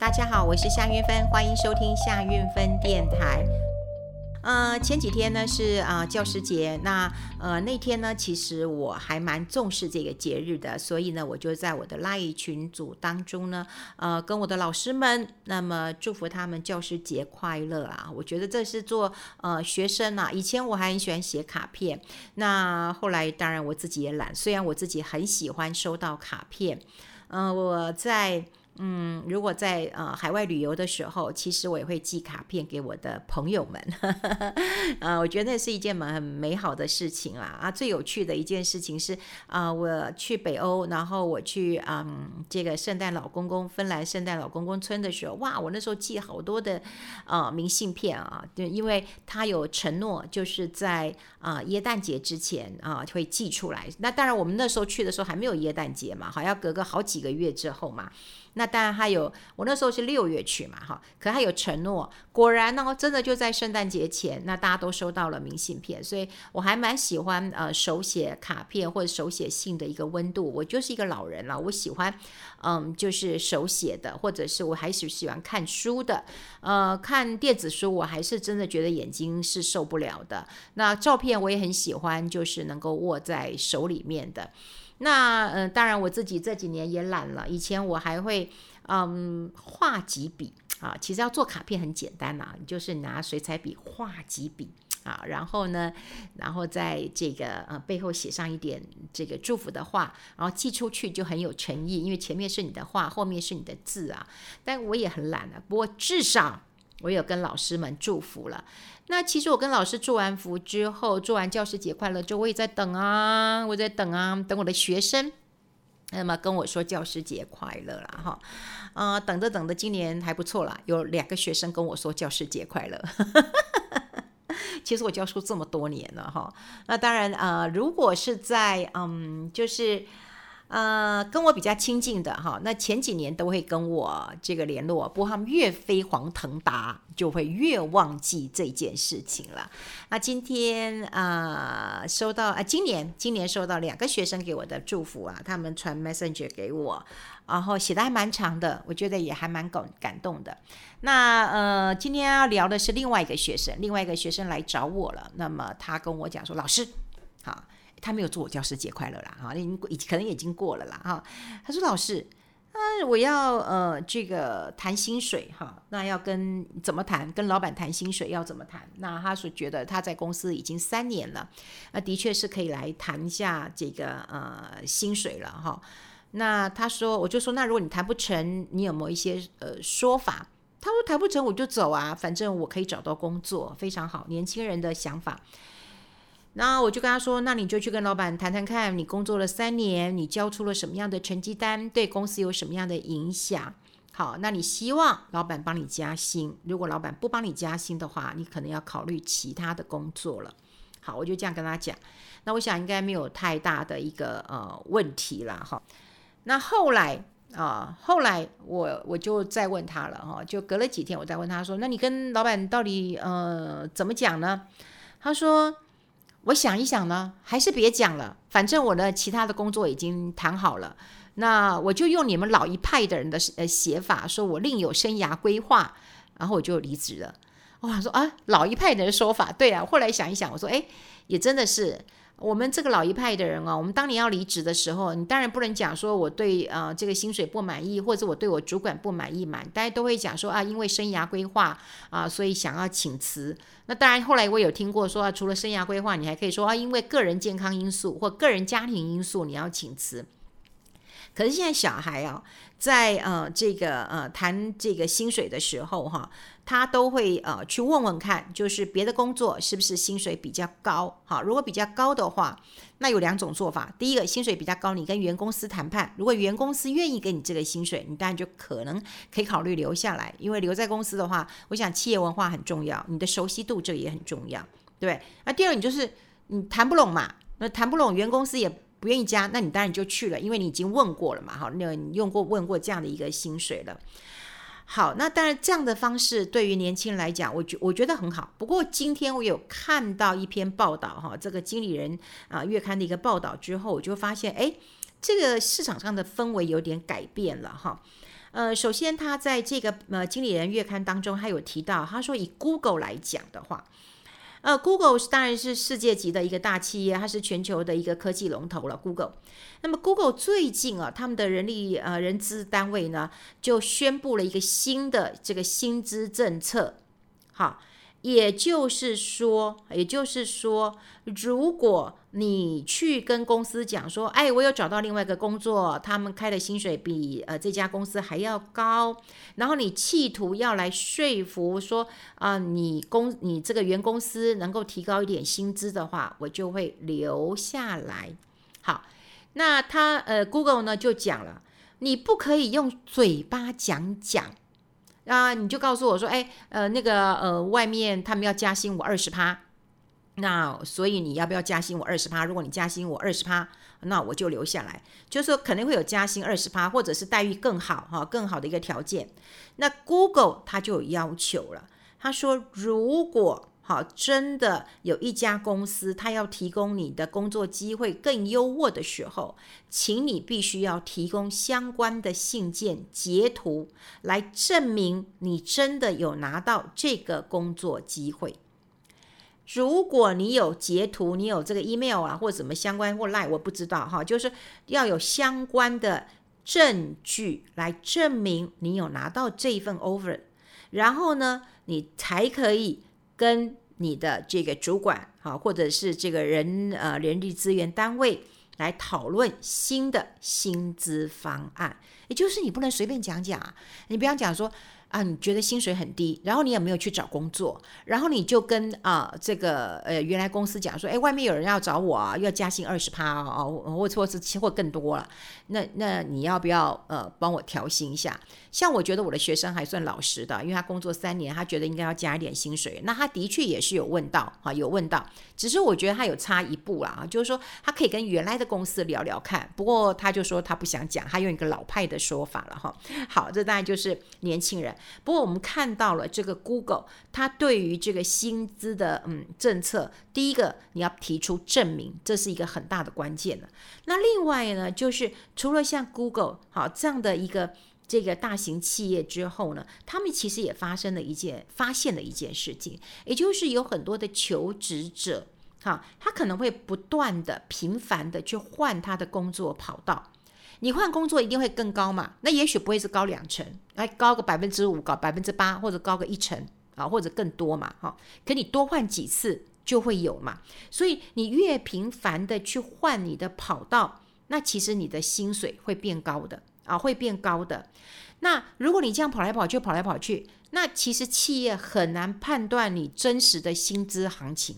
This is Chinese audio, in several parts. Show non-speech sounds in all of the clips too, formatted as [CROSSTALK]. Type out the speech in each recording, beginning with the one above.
大家好，我是夏韵芬，欢迎收听夏韵芬电台。呃，前几天呢是啊、教师节，那呃那天呢，其实我还蛮重视这个节日的，所以呢，我就在我的拉一群组当中呢，呃，跟我的老师们，那么祝福他们教师节快乐啊！我觉得这是做呃学生啊，以前我还很喜欢写卡片，那后来当然我自己也懒，虽然我自己很喜欢收到卡片，嗯、我在。嗯，如果在呃海外旅游的时候，其实我也会寄卡片给我的朋友们，[LAUGHS] 呃，我觉得那是一件蛮美好的事情啦。啊，最有趣的一件事情是啊、我去北欧，然后我去嗯这个圣诞老公公芬兰圣诞老公公村的时候，哇，我那时候寄好多的呃明信片啊，就因为他有承诺，就是在啊、耶诞节之前啊、会寄出来。那当然，我们那时候去的时候还没有耶诞节嘛，好，要隔个好几个月之后嘛。那当然还有，我那时候是六月去嘛，哈，可他有承诺，果然呢，真的就在圣诞节前，那大家都收到了明信片，所以我还蛮喜欢呃手写卡片或者手写信的一个温度。我就是一个老人了，我喜欢嗯就是手写的，或者是我还是喜欢看书的，呃，看电子书我还是真的觉得眼睛是受不了的。那照片我也很喜欢，就是能够握在手里面的。那嗯、当然我自己这几年也懒了。以前我还会嗯画几笔啊，其实要做卡片很简单呐、啊，就是拿水彩笔画几笔啊，然后呢，然后在这个呃背后写上一点这个祝福的话，然后寄出去就很有诚意，因为前面是你的话，后面是你的字啊。但我也很懒了、不过至少。我有跟老师们祝福了。那其实我跟老师祝完福之后，祝完教师节快乐之后，我也在等啊，我在等啊，等我的学生，那么跟我说教师节快乐了哈。啊、等着等着，今年还不错啦，有两个学生跟我说教师节快乐。[LAUGHS] 其实我教书这么多年了哈，那当然啊、如果是在嗯，就是。呃，跟我比较亲近的哈，那前几年都会跟我这个联络，不过他们越飞黄腾达，就会越忘记这件事情了。那今天啊、收到啊，今年今年收到两个学生给我的祝福啊，他们传 Messenger 给我，然后写的还蛮长的，我觉得也还蛮感感动的。那呃，今天要聊的是另外一个学生，另外一个学生来找我了，那么他跟我讲说，老师，好。他没有祝我教师节快乐啦，哈，已经已可能已经过了啦，哈。他说：“老师，啊，我要呃这个谈薪水，哈，那要跟怎么谈？跟老板谈薪水要怎么谈？那他说觉得他在公司已经三年了，那的确是可以来谈一下这个呃薪水了，哈。那他说，我就说，那如果你谈不成，你有没有一些呃说法？他说谈不成我就走啊，反正我可以找到工作，非常好，年轻人的想法。”那我就跟他说：“那你就去跟老板谈谈看，你工作了三年，你交出了什么样的成绩单，对公司有什么样的影响？好，那你希望老板帮你加薪。如果老板不帮你加薪的话，你可能要考虑其他的工作了。好，我就这样跟他讲。那我想应该没有太大的一个呃问题了哈。那后来啊、后来我我就再问他了哈，就隔了几天，我再问他说：那你跟老板到底呃怎么讲呢？他说。”我想一想呢，还是别讲了。反正我的其他的工作已经谈好了，那我就用你们老一派的人的呃写法，说我另有生涯规划，然后我就离职了。我想说啊，老一派的说法，对啊。后来想一想，我说哎，也真的是。我们这个老一派的人啊，我们当年要离职的时候，你当然不能讲说我对啊这个薪水不满意，或者我对我主管不满意嘛，大家都会讲说啊，因为生涯规划啊，所以想要请辞。那当然，后来我有听过说啊，除了生涯规划，你还可以说啊，因为个人健康因素或个人家庭因素，你要请辞。可是现在小孩啊，在呃这个呃谈这个薪水的时候哈，他都会呃去问问看，就是别的工作是不是薪水比较高？哈，如果比较高的话，那有两种做法。第一个，薪水比较高，你跟原公司谈判，如果原公司愿意给你这个薪水，你当然就可能可以考虑留下来。因为留在公司的话，我想企业文化很重要，你的熟悉度这个也很重要，对。那第二，你就是你谈不拢嘛，那谈不拢，原公司也。不愿意加，那你当然就去了，因为你已经问过了嘛，好，那你用过问过这样的一个薪水了。好，那当然这样的方式对于年轻人来讲，我觉我觉得很好。不过今天我有看到一篇报道哈，这个经理人啊月刊的一个报道之后，我就发现，哎，这个市场上的氛围有点改变了哈。呃，首先他在这个呃经理人月刊当中，他有提到，他说以 Google 来讲的话，呃，Google 当然是世界级的一个大企业，它是全球的一个科技龙头了。Google，那么 Google 最近啊，他们的人力呃人资单位呢，就宣布了一个新的这个薪资政策，好。也就是说，也就是说，如果你去跟公司讲说，哎，我有找到另外一个工作，他们开的薪水比呃这家公司还要高，然后你企图要来说服说啊、你公你这个原公司能够提高一点薪资的话，我就会留下来。好，那他呃，Google 呢就讲了，你不可以用嘴巴讲讲。啊，你就告诉我说，哎，呃，那个，呃，外面他们要加薪我二十趴，那所以你要不要加薪我二十趴？如果你加薪我二十趴，那我就留下来。就是说肯定会有加薪二十趴，或者是待遇更好哈，更好的一个条件。那 Google 它就有要求了，他说如果。好，真的有一家公司，他要提供你的工作机会更优渥的时候，请你必须要提供相关的信件截图，来证明你真的有拿到这个工作机会。如果你有截图，你有这个 email 啊，或什么相关或 line，我不知道哈，就是要有相关的证据来证明你有拿到这一份 offer，然后呢，你才可以。跟你的这个主管啊，或者是这个人呃人力资源单位来讨论新的薪资方案，也就是你不能随便讲讲，你不要讲说。啊，你觉得薪水很低，然后你也没有去找工作，然后你就跟啊这个呃原来公司讲说，哎，外面有人要找我啊，要加薪二十趴啊，或或是期货更多了，那那你要不要呃帮我调薪一下？像我觉得我的学生还算老实的，因为他工作三年，他觉得应该要加一点薪水，那他的确也是有问到啊，有问到，只是我觉得他有差一步啦，就是说他可以跟原来的公司聊聊看，不过他就说他不想讲，他用一个老派的说法了哈。好，这当然就是年轻人。不过我们看到了这个 Google，它对于这个薪资的嗯政策，第一个你要提出证明，这是一个很大的关键了。那另外呢，就是除了像 Google 好这样的一个这个大型企业之后呢，他们其实也发生了一件发现了一件事情，也就是有很多的求职者，哈，他可能会不断的频繁的去换他的工作跑道。你换工作一定会更高嘛？那也许不会是高两成，哎，高个百分之五，高百分之八，或者高个一成啊，或者更多嘛，哈。可你多换几次就会有嘛。所以你越频繁的去换你的跑道，那其实你的薪水会变高的啊，会变高的。那如果你这样跑来跑去，跑来跑去，那其实企业很难判断你真实的薪资行情。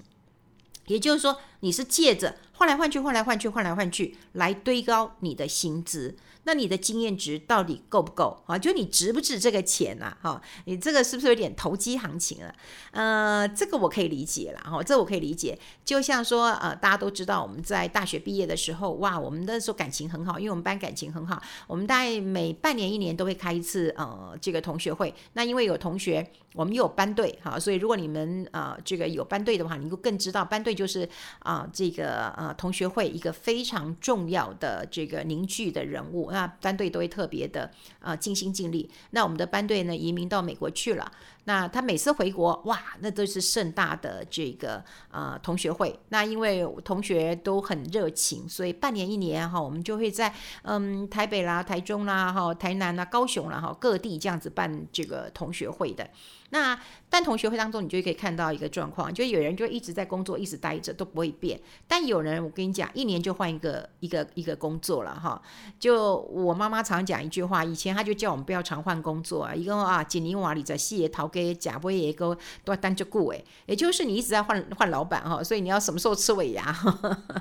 也就是说，你是借着换来换去、换来换去、换来换去来堆高你的薪资。那你的经验值到底够不够啊？就你值不值这个钱呐？哈，你这个是不是有点投机行情了？呃，这个我可以理解了哈，这我可以理解。就像说，呃，大家都知道我们在大学毕业的时候，哇，我们那时候感情很好，因为我们班感情很好，我们大概每半年一年都会开一次呃这个同学会。那因为有同学，我们又有班队哈，所以如果你们呃这个有班队的话，你就更知道班队就是啊、啊这个呃同学会一个非常重要的这个凝聚的人物。那班队都会特别的呃尽心尽力。那我们的班队呢，移民到美国去了。那他每次回国，哇，那都是盛大的这个呃同学会。那因为同学都很热情，所以半年一年哈，我们就会在嗯台北啦、台中啦、哈台南啦、高雄啦哈各地这样子办这个同学会的。那但同学会当中，你就可以看到一个状况，就有人就一直在工作，一直待着都不会变。但有人，我跟你讲，一年就换一个一个一个工作了哈。就我妈妈常讲一句话，以前她就叫我们不要常换工作啊，一个啊，锦尼瓦里在细叶桃给假波也个都要单就顾诶，也就是你一直在换换老板哈，所以你要什么时候吃尾牙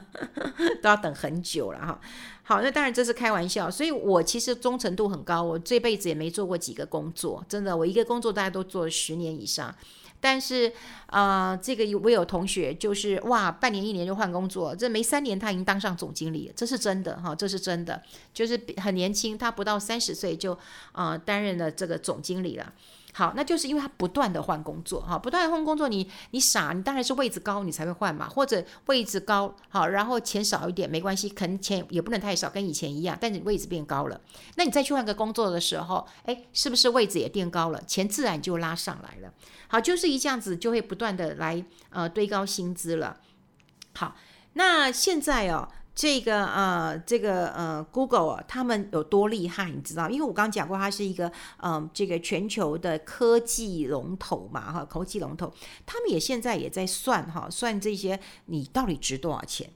[LAUGHS] 都要等很久了哈。好，那当然这是开玩笑，所以我其实忠诚度很高，我这辈子也没做过几个工作，真的，我一个工作大家都做了十年以上。但是啊、这个我有同学就是哇，半年一年就换工作，这没三年他已经当上总经理了，这是真的哈，这是真的，就是很年轻，他不到三十岁就啊、担任了这个总经理了。好，那就是因为他不断的换工作，哈，不断的换工作，你你傻，你当然是位置高，你才会换嘛，或者位置高，好，然后钱少一点没关系，可能钱也不能太少，跟以前一样，但是位置变高了，那你再去换个工作的时候，哎，是不是位置也变高了，钱自然就拉上来了，好，就是一这样子就会不断的来呃堆高薪资了，好，那现在哦。这个呃，这个呃，Google 啊，他们有多厉害，你知道？因为我刚刚讲过，它是一个嗯、这个全球的科技龙头嘛，哈，科技龙头，他们也现在也在算哈，算这些你到底值多少钱。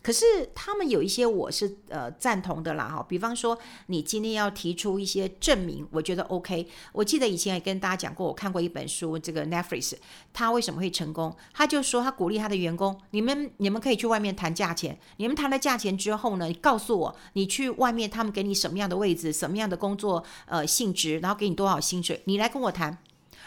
可是他们有一些我是呃赞同的啦哈，比方说你今天要提出一些证明，我觉得 OK。我记得以前也跟大家讲过，我看过一本书，这个 Netflix 他为什么会成功？他就说他鼓励他的员工，你们你们可以去外面谈价钱，你们谈了价钱之后呢，你告诉我你去外面他们给你什么样的位置，什么样的工作呃性质，然后给你多少薪水，你来跟我谈。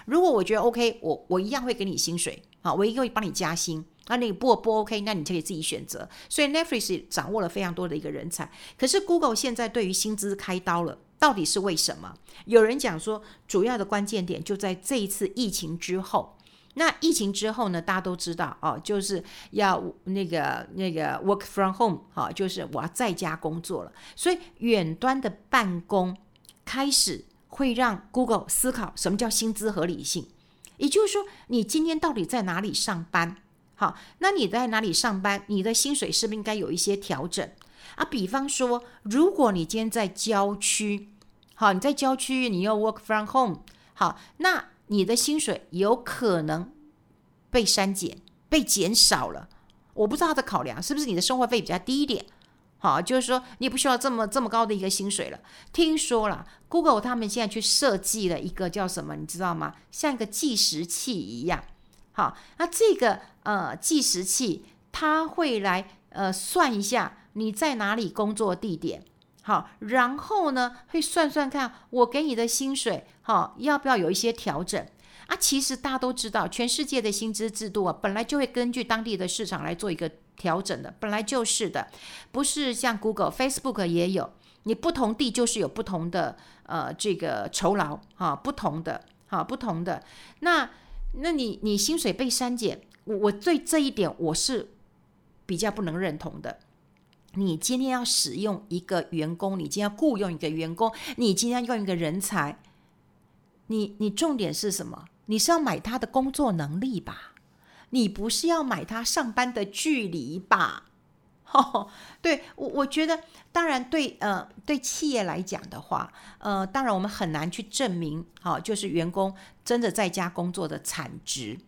如果我觉得 OK，我我一样会给你薪水，好，我一定会帮你加薪。那你不不 OK，那你就可以自己选择。所以 Netflix 掌握了非常多的一个人才。可是 Google 现在对于薪资开刀了，到底是为什么？有人讲说，主要的关键点就在这一次疫情之后。那疫情之后呢，大家都知道哦，就是要那个那个 work from home，哈，就是我要在家工作了。所以远端的办公开始会让 Google 思考什么叫薪资合理性。也就是说，你今天到底在哪里上班？好，那你在哪里上班？你的薪水是不是应该有一些调整啊？比方说，如果你今天在郊区，好，你在郊区，你要 work from home，好，那你的薪水有可能被删减、被减少了。我不知道他的考量是不是你的生活费比较低一点，好，就是说你不需要这么这么高的一个薪水了。听说了，Google 他们现在去设计了一个叫什么，你知道吗？像一个计时器一样。好，那这个呃计时器，它会来呃算一下你在哪里工作地点，好，然后呢会算算看我给你的薪水，好，要不要有一些调整啊？其实大家都知道，全世界的薪资制度啊，本来就会根据当地的市场来做一个调整的，本来就是的，不是像 Google、Facebook 也有，你不同地就是有不同的呃这个酬劳啊，不同的啊，不同的那。那你你薪水被删减，我我对这一点我是比较不能认同的。你今天要使用一个员工，你今天要雇佣一个员工，你今天要用一个人才，你你重点是什么？你是要买他的工作能力吧？你不是要买他上班的距离吧？哦，对我我觉得，当然对呃对企业来讲的话，呃当然我们很难去证明，好、哦、就是员工真的在家工作的产值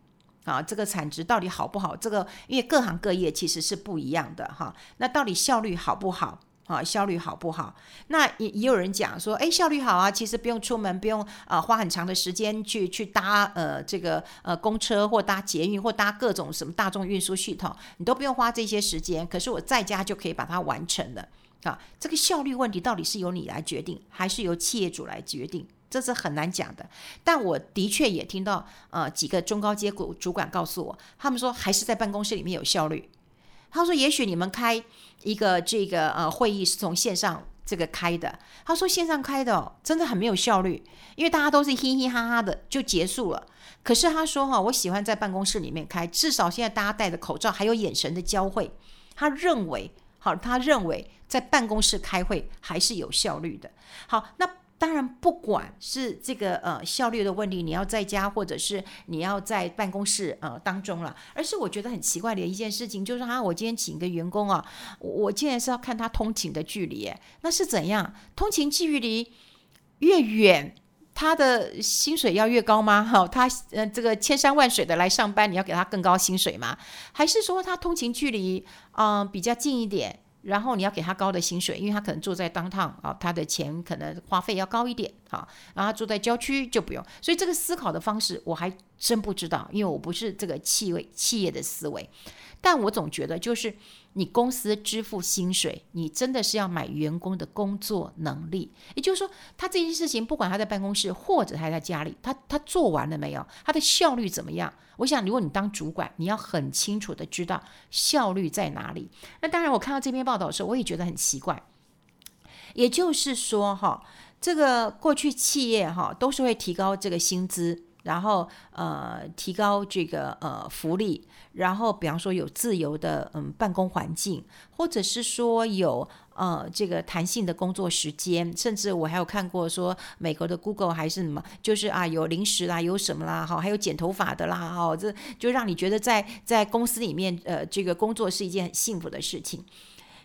啊，这个产值到底好不好？这个因为各行各业其实是不一样的哈、那到底效率好不好？啊，效率好不好？那也也有人讲说，哎，效率好啊，其实不用出门，不用啊、呃、花很长的时间去去搭呃这个呃公车或搭捷运或搭各种什么大众运输系统，你都不用花这些时间。可是我在家就可以把它完成了啊。这个效率问题到底是由你来决定，还是由企业主来决定？这是很难讲的。但我的确也听到呃几个中高阶主主管告诉我，他们说还是在办公室里面有效率。他说：“也许你们开一个这个呃会议是从线上这个开的。他说线上开的哦，真的很没有效率，因为大家都是嘻嘻哈哈的就结束了。可是他说哈，我喜欢在办公室里面开，至少现在大家戴着口罩，还有眼神的交汇。他认为好，他认为在办公室开会还是有效率的。好，那。”当然，不管是这个呃效率的问题，你要在家或者是你要在办公室呃当中了，而是我觉得很奇怪的一件事情，就是啊，我今天请一个员工啊，我竟然是要看他通勤的距离，那是怎样？通勤距离越远，他的薪水要越高吗？哈，他呃这个千山万水的来上班，你要给他更高薪水吗？还是说他通勤距离嗯、呃、比较近一点？然后你要给他高的薪水，因为他可能住在当趟啊，他的钱可能花费要高一点啊。然后住在郊区就不用，所以这个思考的方式我还真不知道，因为我不是这个企业企业的思维。但我总觉得，就是你公司支付薪水，你真的是要买员工的工作能力。也就是说，他这件事情，不管他在办公室或者他在家里，他他做完了没有？他的效率怎么样？我想，如果你当主管，你要很清楚的知道效率在哪里。那当然，我看到这篇报道的时候，我也觉得很奇怪。也就是说，哈。这个过去企业哈都是会提高这个薪资。然后呃，提高这个呃福利，然后比方说有自由的嗯办公环境，或者是说有呃这个弹性的工作时间，甚至我还有看过说美国的 Google 还是什么，就是啊有零食啦，有什么啦，哈，还有剪头发的啦，哈，这就让你觉得在在公司里面呃这个工作是一件很幸福的事情。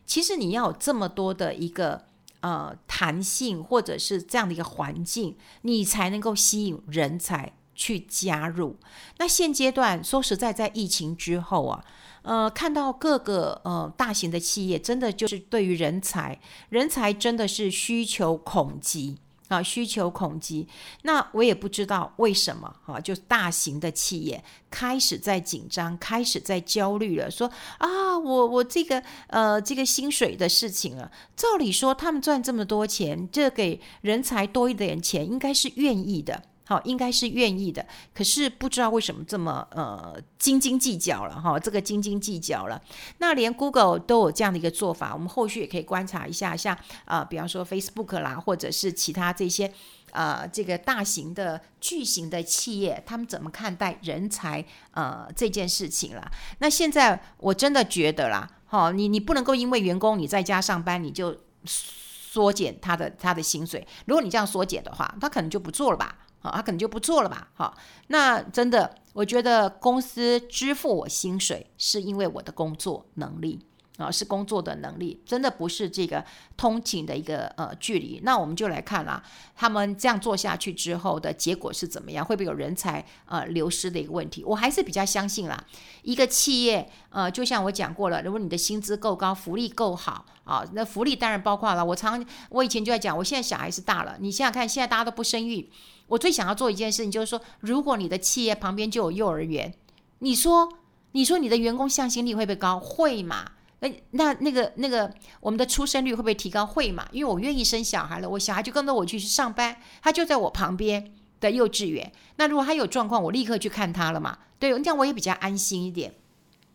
其实你要有这么多的一个呃弹性，或者是这样的一个环境，你才能够吸引人才。去加入。那现阶段说实在，在疫情之后啊，呃，看到各个呃大型的企业，真的就是对于人才，人才真的是需求恐急啊，需求恐急。那我也不知道为什么啊，就大型的企业开始在紧张，开始在焦虑了，说啊，我我这个呃这个薪水的事情啊，照理说他们赚这么多钱，这给人才多一点钱，应该是愿意的。好，应该是愿意的，可是不知道为什么这么呃斤斤计较了哈，这个斤斤计较了。那连 Google 都有这样的一个做法，我们后续也可以观察一下，像啊、呃，比方说 Facebook 啦，或者是其他这些呃这个大型的巨型的企业，他们怎么看待人才呃这件事情啦？那现在我真的觉得啦，好，你你不能够因为员工你在家上班，你就缩减他的他的薪水。如果你这样缩减的话，他可能就不做了吧。啊，他可能就不做了吧。好，那真的，我觉得公司支付我薪水是因为我的工作能力啊，是工作的能力，真的不是这个通勤的一个呃距离。那我们就来看啦，他们这样做下去之后的结果是怎么样？会不会有人才呃流失的一个问题？我还是比较相信啦，一个企业呃，就像我讲过了，如果你的薪资够高，福利够好啊，那福利当然包括了。我常我以前就在讲，我现在小孩是大了，你想想看，现在大家都不生育。我最想要做一件事情，就是说，如果你的企业旁边就有幼儿园，你说，你说你的员工向心力会不会高？会嘛？那那那个那个，我们的出生率会不会提高？会嘛？因为我愿意生小孩了，我小孩就跟着我去去上班，他就在我旁边的幼稚园。那如果他有状况，我立刻去看他了嘛？对，这样我也比较安心一点。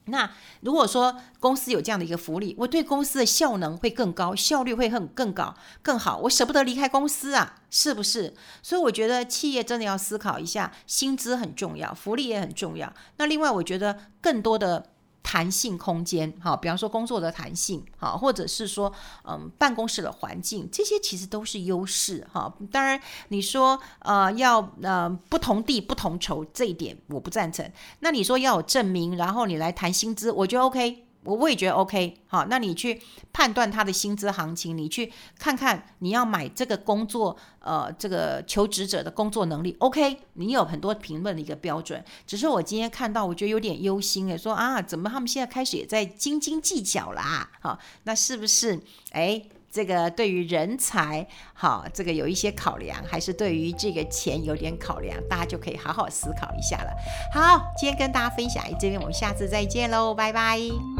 那如果说公司有这样的一个福利，我对公司的效能会更高，效率会很更高更好，我舍不得离开公司啊，是不是？所以我觉得企业真的要思考一下，薪资很重要，福利也很重要。那另外，我觉得更多的。弹性空间，哈，比方说工作的弹性，哈，或者是说，嗯，办公室的环境，这些其实都是优势，哈。当然，你说，呃，要呃不同地不同酬，这一点我不赞成。那你说要有证明，然后你来谈薪资，我觉得 OK。我我也觉得 OK，好，那你去判断他的薪资行情，你去看看你要买这个工作，呃，这个求职者的工作能力 OK，你有很多评论的一个标准。只是我今天看到，我觉得有点忧心诶，说啊，怎么他们现在开始也在斤斤计较啦？好，那是不是诶，这个对于人才好，这个有一些考量，还是对于这个钱有点考量？大家就可以好好思考一下了。好，今天跟大家分享这边，我们下次再见喽，拜拜。